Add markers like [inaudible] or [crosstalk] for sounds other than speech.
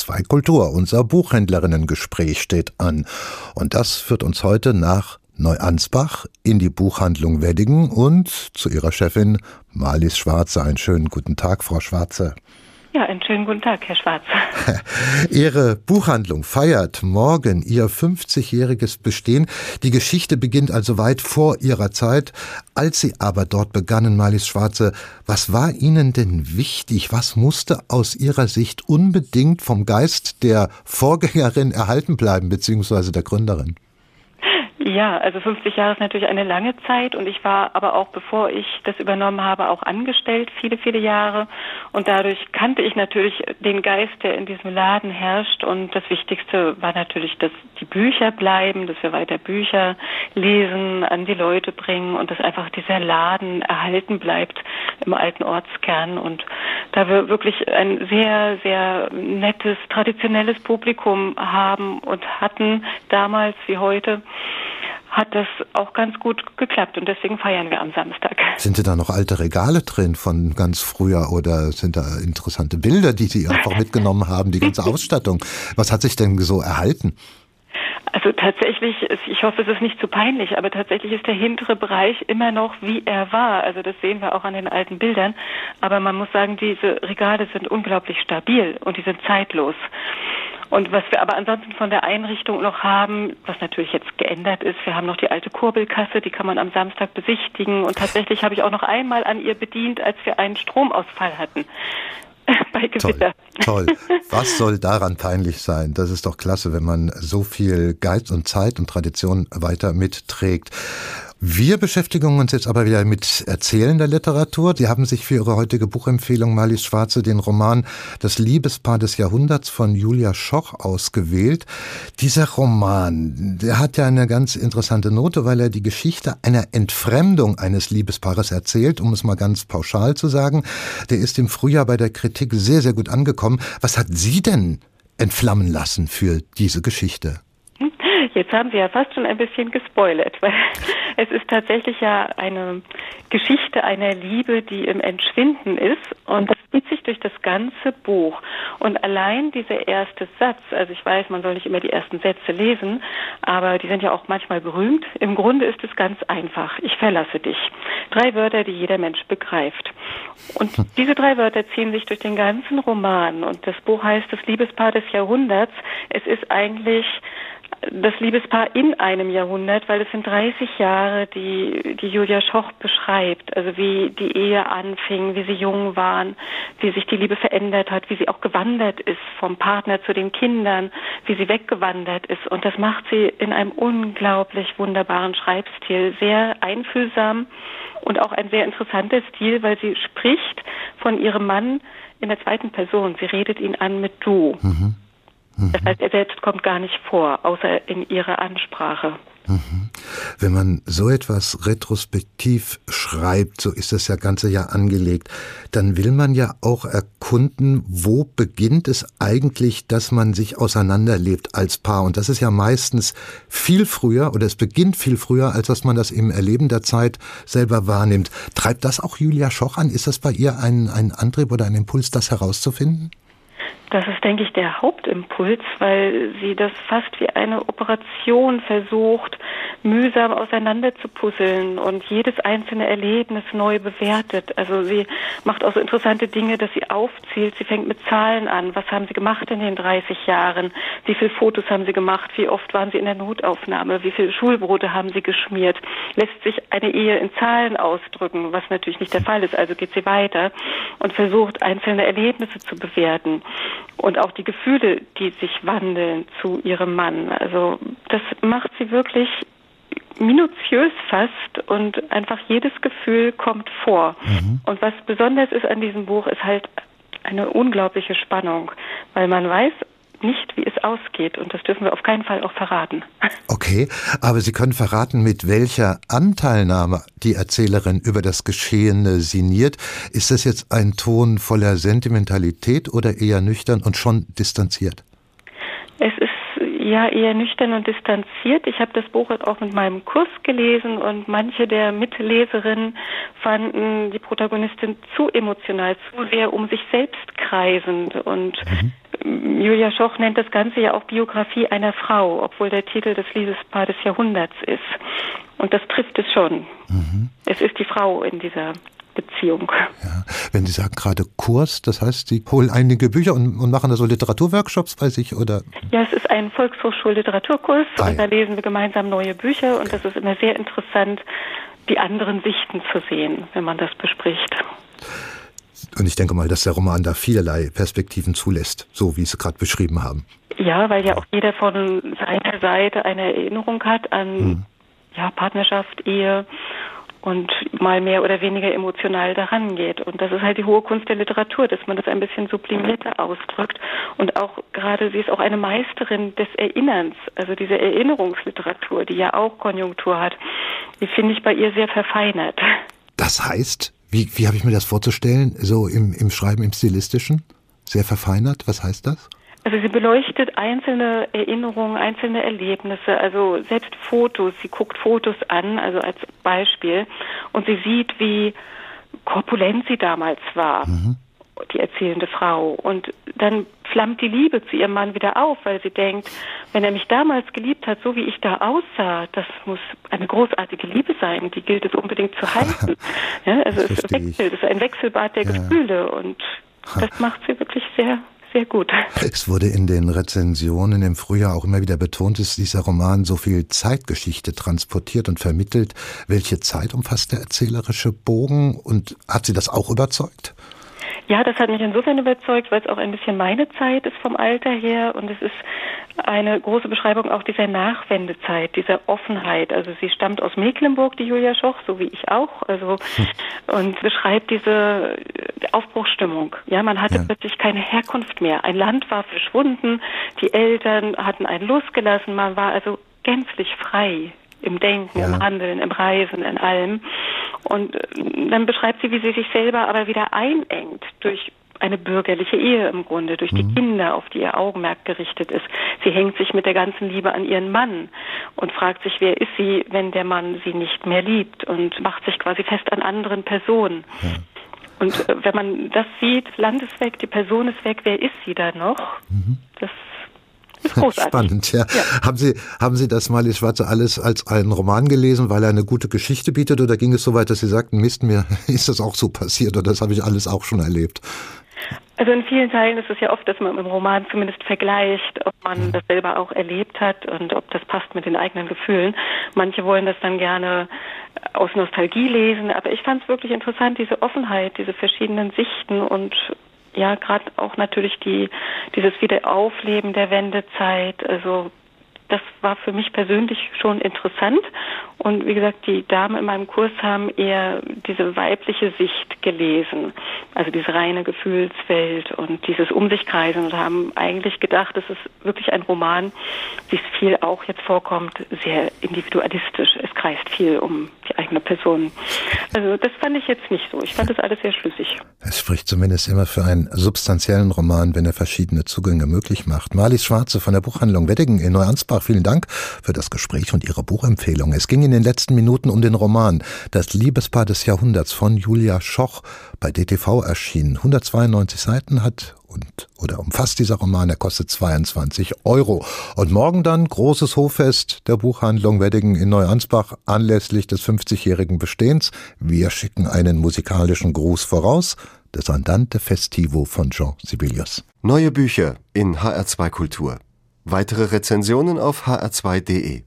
HR2 Kultur. Unser Buchhändlerinnengespräch steht an. Und das führt uns heute nach Neuansbach in die Buchhandlung Weddingen und zu ihrer Chefin Marlies Schwarze. Einen schönen guten Tag, Frau Schwarze. Ja, einen schönen guten Tag, Herr Schwarz. [laughs] Ihre Buchhandlung feiert morgen ihr 50-jähriges Bestehen. Die Geschichte beginnt also weit vor Ihrer Zeit. Als Sie aber dort begannen, Malis Schwarze, was war Ihnen denn wichtig? Was musste aus Ihrer Sicht unbedingt vom Geist der Vorgängerin erhalten bleiben, beziehungsweise der Gründerin? Ja, also 50 Jahre ist natürlich eine lange Zeit und ich war aber auch, bevor ich das übernommen habe, auch angestellt, viele, viele Jahre. Und dadurch kannte ich natürlich den Geist, der in diesem Laden herrscht. Und das Wichtigste war natürlich, dass die Bücher bleiben, dass wir weiter Bücher lesen, an die Leute bringen und dass einfach dieser Laden erhalten bleibt im alten Ortskern. Und da wir wirklich ein sehr, sehr nettes, traditionelles Publikum haben und hatten, damals wie heute, hat das auch ganz gut geklappt und deswegen feiern wir am Samstag. Sind da noch alte Regale drin von ganz früher oder sind da interessante Bilder, die Sie einfach mitgenommen haben, die ganze [laughs] Ausstattung? Was hat sich denn so erhalten? Also tatsächlich, ich hoffe, es ist nicht zu peinlich, aber tatsächlich ist der hintere Bereich immer noch wie er war. Also das sehen wir auch an den alten Bildern. Aber man muss sagen, diese Regale sind unglaublich stabil und die sind zeitlos. Und was wir aber ansonsten von der Einrichtung noch haben, was natürlich jetzt geändert ist, wir haben noch die alte Kurbelkasse, die kann man am Samstag besichtigen. Und tatsächlich habe ich auch noch einmal an ihr bedient, als wir einen Stromausfall hatten. Bei Gewitter. Toll, toll. Was soll daran peinlich sein? Das ist doch klasse, wenn man so viel Geiz und Zeit und Tradition weiter mitträgt. Wir beschäftigen uns jetzt aber wieder mit erzählender Literatur. Sie haben sich für Ihre heutige Buchempfehlung Marlies Schwarze den Roman Das Liebespaar des Jahrhunderts von Julia Schoch ausgewählt. Dieser Roman, der hat ja eine ganz interessante Note, weil er die Geschichte einer Entfremdung eines Liebespaares erzählt, um es mal ganz pauschal zu sagen. Der ist im Frühjahr bei der Kritik sehr, sehr gut angekommen. Was hat Sie denn entflammen lassen für diese Geschichte? Jetzt haben Sie ja fast schon ein bisschen gespoilert, weil [laughs] es ist tatsächlich ja eine Geschichte einer Liebe, die im Entschwinden ist und das zieht sich durch das ganze Buch. Und allein dieser erste Satz, also ich weiß, man soll nicht immer die ersten Sätze lesen, aber die sind ja auch manchmal berühmt. Im Grunde ist es ganz einfach. Ich verlasse dich. Drei Wörter, die jeder Mensch begreift. Und diese drei Wörter ziehen sich durch den ganzen Roman und das Buch heißt Das Liebespaar des Jahrhunderts. Es ist eigentlich das Liebespaar in einem Jahrhundert, weil es sind 30 Jahre, die, die Julia Schoch beschreibt. Also wie die Ehe anfing, wie sie jung waren, wie sich die Liebe verändert hat, wie sie auch gewandert ist vom Partner zu den Kindern, wie sie weggewandert ist. Und das macht sie in einem unglaublich wunderbaren Schreibstil, sehr einfühlsam und auch ein sehr interessanter Stil, weil sie spricht von ihrem Mann in der zweiten Person. Sie redet ihn an mit du. Mhm. Das heißt, er selbst kommt gar nicht vor, außer in ihrer Ansprache. Mhm. Wenn man so etwas retrospektiv schreibt, so ist das ja ganze Jahr angelegt, dann will man ja auch erkunden, wo beginnt es eigentlich, dass man sich auseinanderlebt als Paar. Und das ist ja meistens viel früher oder es beginnt viel früher, als dass man das im Erleben der Zeit selber wahrnimmt. Treibt das auch Julia Schoch an? Ist das bei ihr ein, ein Antrieb oder ein Impuls, das herauszufinden? Das ist, denke ich, der Hauptimpuls, weil sie das fast wie eine Operation versucht, mühsam auseinander zu puzzeln und jedes einzelne Erlebnis neu bewertet. Also sie macht auch so interessante Dinge, dass sie aufzählt. Sie fängt mit Zahlen an. Was haben sie gemacht in den 30 Jahren? Wie viele Fotos haben sie gemacht? Wie oft waren sie in der Notaufnahme? Wie viele Schulbrote haben sie geschmiert? Lässt sich eine Ehe in Zahlen ausdrücken, was natürlich nicht der Fall ist. Also geht sie weiter und versucht, einzelne Erlebnisse zu bewerten und auch die Gefühle, die sich wandeln zu ihrem Mann. Also das macht sie wirklich minutiös fast und einfach jedes Gefühl kommt vor. Mhm. Und was besonders ist an diesem Buch, ist halt eine unglaubliche Spannung, weil man weiß, nicht, wie es ausgeht. Und das dürfen wir auf keinen Fall auch verraten. Okay, aber Sie können verraten, mit welcher Anteilnahme die Erzählerin über das Geschehene sinniert. Ist das jetzt ein Ton voller Sentimentalität oder eher nüchtern und schon distanziert? Es ist ja eher nüchtern und distanziert. Ich habe das Buch auch mit meinem Kurs gelesen und manche der Mitleserinnen fanden die Protagonistin zu emotional, zu sehr um sich selbst kreisend und mhm Julia Schoch nennt das Ganze ja auch Biografie einer Frau, obwohl der Titel des Liebespaar des Jahrhunderts ist. Und das trifft es schon. Mhm. Es ist die Frau in dieser Beziehung. Ja. Wenn Sie sagen gerade Kurs, das heißt, Sie holen einige Bücher und, und machen da so Literaturworkshops bei sich oder? Ja, es ist ein Volkshochschulliteraturkurs ah, und da lesen wir gemeinsam neue Bücher okay. und das ist immer sehr interessant, die anderen Sichten zu sehen, wenn man das bespricht. Und ich denke mal, dass der Roman da vielerlei Perspektiven zulässt, so wie Sie gerade beschrieben haben. Ja, weil ja auch jeder von seiner Seite eine Erinnerung hat an hm. ja, Partnerschaft, Ehe und mal mehr oder weniger emotional daran geht. Und das ist halt die hohe Kunst der Literatur, dass man das ein bisschen sublimierter ausdrückt. Und auch gerade, sie ist auch eine Meisterin des Erinnerns, also diese Erinnerungsliteratur, die ja auch Konjunktur hat, die finde ich bei ihr sehr verfeinert. Das heißt, wie, wie habe ich mir das vorzustellen, so im, im Schreiben, im Stilistischen? Sehr verfeinert, was heißt das? Also sie beleuchtet einzelne Erinnerungen, einzelne Erlebnisse, also selbst Fotos. Sie guckt Fotos an, also als Beispiel, und sie sieht, wie korpulent sie damals war, mhm. die erzählende Frau. Und dann flammt die Liebe zu ihrem Mann wieder auf, weil sie denkt, wenn er mich damals geliebt hat, so wie ich da aussah, das muss eine großartige Liebe sein, die gilt es unbedingt zu halten. [laughs] ja, also es wechselt, es ist ein Wechselbad der ja. Gefühle und das macht sie wirklich sehr sehr gut. [laughs] Es wurde in den Rezensionen im Frühjahr auch immer wieder betont, dass dieser Roman so viel Zeitgeschichte transportiert und vermittelt. Welche Zeit umfasst der erzählerische Bogen und hat Sie das auch überzeugt? Ja, das hat mich insofern überzeugt, weil es auch ein bisschen meine Zeit ist vom Alter her und es ist eine große Beschreibung auch dieser Nachwendezeit, dieser Offenheit. Also sie stammt aus Mecklenburg, die Julia Schoch, so wie ich auch, also [laughs] und beschreibt diese Aufbruchsstimmung. Ja, man hatte ja. plötzlich keine Herkunft mehr. Ein Land war verschwunden, die Eltern hatten einen losgelassen, man war also gänzlich frei im Denken, ja. im Handeln, im Reisen, in allem. Und äh, dann beschreibt sie, wie sie sich selber aber wieder einengt durch eine bürgerliche Ehe im Grunde, durch die mhm. Kinder, auf die ihr Augenmerk gerichtet ist. Sie hängt sich mit der ganzen Liebe an ihren Mann und fragt sich, wer ist sie, wenn der Mann sie nicht mehr liebt und macht sich quasi fest an anderen Personen. Ja. Und äh, wenn man das sieht, Land ist weg, die Person ist weg, wer ist sie da noch? Mhm. Das Spannend, ja. ja. Haben Sie, haben Sie das mal, ich Schwarze alles als einen Roman gelesen, weil er eine gute Geschichte bietet, oder ging es so weit, dass Sie sagten, Mist, mir [laughs] ist das auch so passiert, oder das habe ich alles auch schon erlebt? Also in vielen Teilen ist es ja oft, dass man im Roman zumindest vergleicht, ob man mhm. das selber auch erlebt hat und ob das passt mit den eigenen Gefühlen. Manche wollen das dann gerne aus Nostalgie lesen, aber ich fand es wirklich interessant, diese Offenheit, diese verschiedenen Sichten und ja, gerade auch natürlich die, dieses Wiederaufleben der Wendezeit, also das war für mich persönlich schon interessant. Und wie gesagt, die Damen in meinem Kurs haben eher diese weibliche Sicht gelesen, also diese reine Gefühlswelt und dieses Um sich kreisen und haben eigentlich gedacht, es ist wirklich ein Roman, wie es viel auch jetzt vorkommt, sehr individualistisch. Es kreist viel um eigene Person. Also das fand ich jetzt nicht so. Ich fand das alles sehr schlüssig. Es spricht zumindest immer für einen substanziellen Roman, wenn er verschiedene Zugänge möglich macht. Marlies Schwarze von der Buchhandlung Weddingen in Neuansbach, vielen Dank für das Gespräch und Ihre Buchempfehlung. Es ging in den letzten Minuten um den Roman Das Liebespaar des Jahrhunderts von Julia Schoch bei DTV erschienen. 192 Seiten hat und oder umfasst dieser Roman. Er kostet 22 Euro. Und morgen dann großes Hoffest der Buchhandlung Weddingen in Neuansbach anlässlich des 50-jährigen Bestehens. Wir schicken einen musikalischen Gruß voraus. Das Andante Festivo von Jean Sibelius. Neue Bücher in HR2 Kultur. Weitere Rezensionen auf hr2.de.